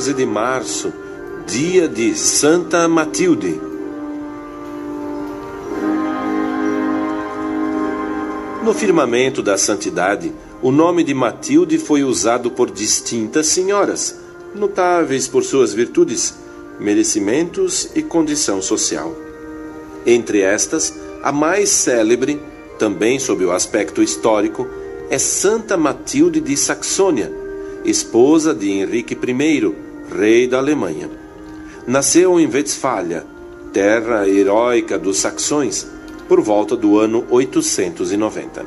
14 de março, dia de Santa Matilde. No firmamento da santidade, o nome de Matilde foi usado por distintas senhoras, notáveis por suas virtudes, merecimentos e condição social. Entre estas, a mais célebre, também sob o aspecto histórico, é Santa Matilde de Saxônia, esposa de Henrique I, rei da Alemanha. Nasceu em Westfália, terra heróica dos saxões, por volta do ano 890.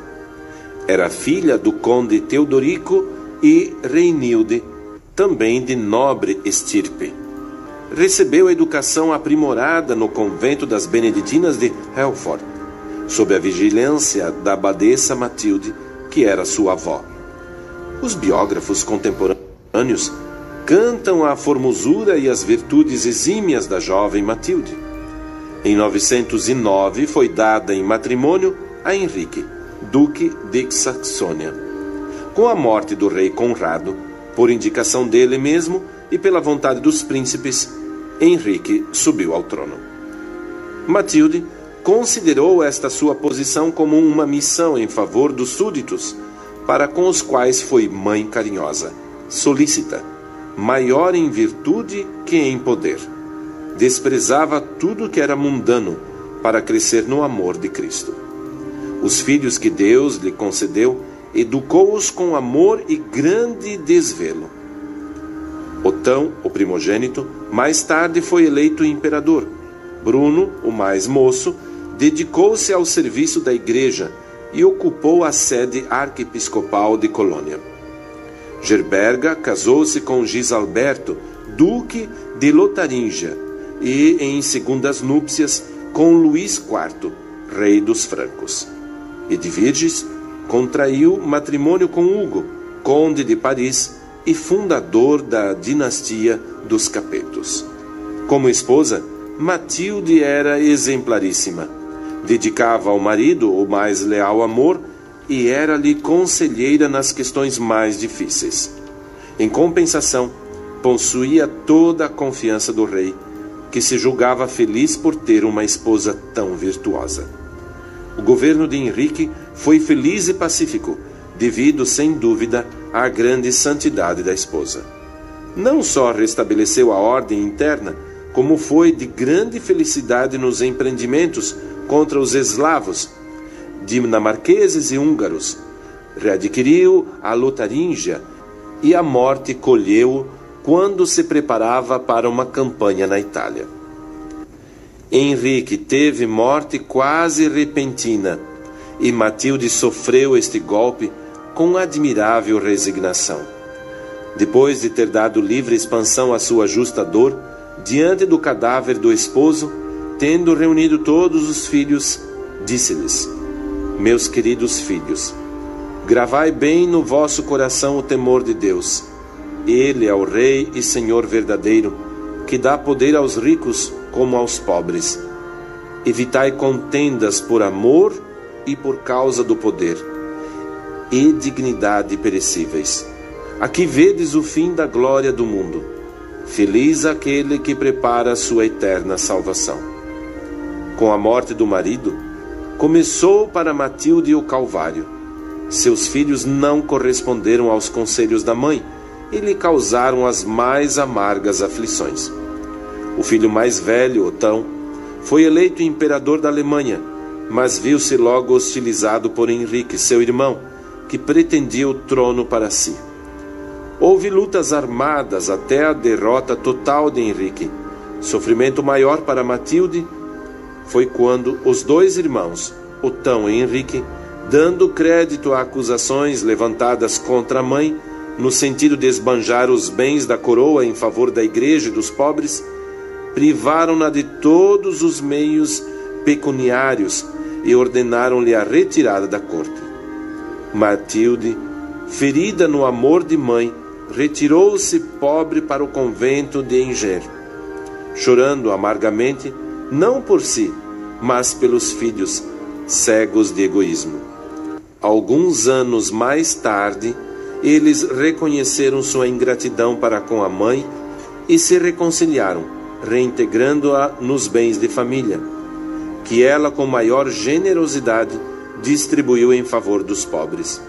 Era filha do conde Teodorico e Reinilde, também de nobre estirpe. Recebeu educação aprimorada no convento das Beneditinas de Helfort, sob a vigilância da abadesa Matilde, que era sua avó. Os biógrafos contemporâneos cantam a formosura e as virtudes exímias da jovem Matilde. Em 909 foi dada em matrimônio a Henrique, duque de Saxônia. Com a morte do rei Conrado, por indicação dele mesmo e pela vontade dos príncipes, Henrique subiu ao trono. Matilde considerou esta sua posição como uma missão em favor dos súditos, para com os quais foi mãe carinhosa, solícita, maior em virtude que em poder. Desprezava tudo que era mundano para crescer no amor de Cristo. Os filhos que Deus lhe concedeu, educou-os com amor e grande desvelo. Otão, o primogênito, mais tarde foi eleito imperador. Bruno, o mais moço, dedicou-se ao serviço da igreja e ocupou a sede arquiepiscopal de Colônia. Gerberga casou-se com Gisalberto, duque de Lotaringia, e em segundas núpcias com Luís IV, rei dos francos. Edviges contraiu matrimônio com Hugo, conde de Paris e fundador da dinastia dos Capetos. Como esposa, Matilde era exemplaríssima. Dedicava ao marido o mais leal amor e era-lhe conselheira nas questões mais difíceis. Em compensação, possuía toda a confiança do rei, que se julgava feliz por ter uma esposa tão virtuosa. O governo de Henrique foi feliz e pacífico, devido, sem dúvida, à grande santidade da esposa. Não só restabeleceu a ordem interna, como foi de grande felicidade nos empreendimentos contra os eslavos, dinamarqueses e húngaros. Readquiriu a Lotaríngia e a morte colheu quando se preparava para uma campanha na Itália. Henrique teve morte quase repentina e Matilde sofreu este golpe com admirável resignação. Depois de ter dado livre expansão à sua justa dor, diante do cadáver do esposo, tendo reunido todos os filhos, disse-lhes: Meus queridos filhos, gravai bem no vosso coração o temor de Deus. Ele é o Rei e Senhor verdadeiro, que dá poder aos ricos como aos pobres. Evitai contendas por amor e por causa do poder, e dignidade perecíveis. Aqui vedes o fim da glória do mundo. Feliz aquele que prepara a sua eterna salvação. Com a morte do marido, começou para Matilde o Calvário. Seus filhos não corresponderam aos conselhos da mãe e lhe causaram as mais amargas aflições. O filho mais velho, Otão, foi eleito imperador da Alemanha, mas viu-se logo hostilizado por Henrique, seu irmão, que pretendia o trono para si. Houve lutas armadas até a derrota total de Henrique. Sofrimento maior para Matilde foi quando os dois irmãos, Otão e Henrique, dando crédito a acusações levantadas contra a mãe, no sentido de esbanjar os bens da coroa em favor da igreja e dos pobres, privaram-na de todos os meios pecuniários e ordenaram-lhe a retirada da corte. Matilde, ferida no amor de mãe, retirou-se pobre para o convento de Enger, chorando amargamente, não por si, mas pelos filhos, cegos de egoísmo. Alguns anos mais tarde, eles reconheceram sua ingratidão para com a mãe e se reconciliaram, reintegrando-a nos bens de família, que ela, com maior generosidade, distribuiu em favor dos pobres.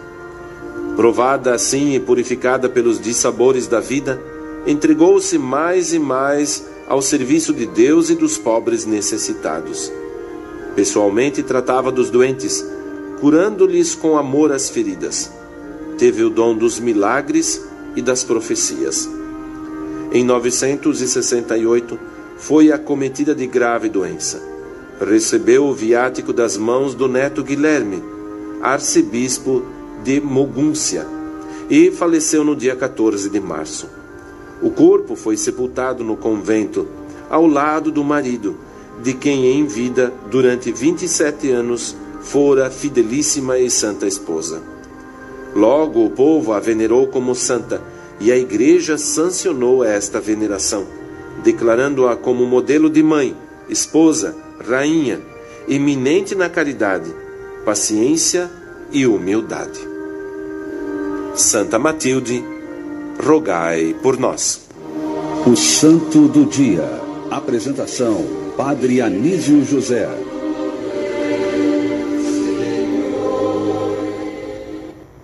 Provada assim e purificada pelos dissabores da vida, entregou-se mais e mais ao serviço de Deus e dos pobres necessitados. Pessoalmente tratava dos doentes, curando-lhes com amor as feridas. Teve o dom dos milagres e das profecias. Em 968, foi acometida de grave doença. Recebeu o viático das mãos do neto Guilherme, arcebispo de Mogúncia, e faleceu no dia 14 de março. O corpo foi sepultado no convento, ao lado do marido, de quem em vida, durante 27 anos, fora fidelíssima e santa esposa. Logo o povo a venerou como santa e a Igreja sancionou esta veneração, declarando-a como modelo de mãe, esposa, rainha, eminente na caridade, paciência e humildade. Santa Matilde, rogai por nós. O Santo do Dia. Apresentação: Padre Anísio José.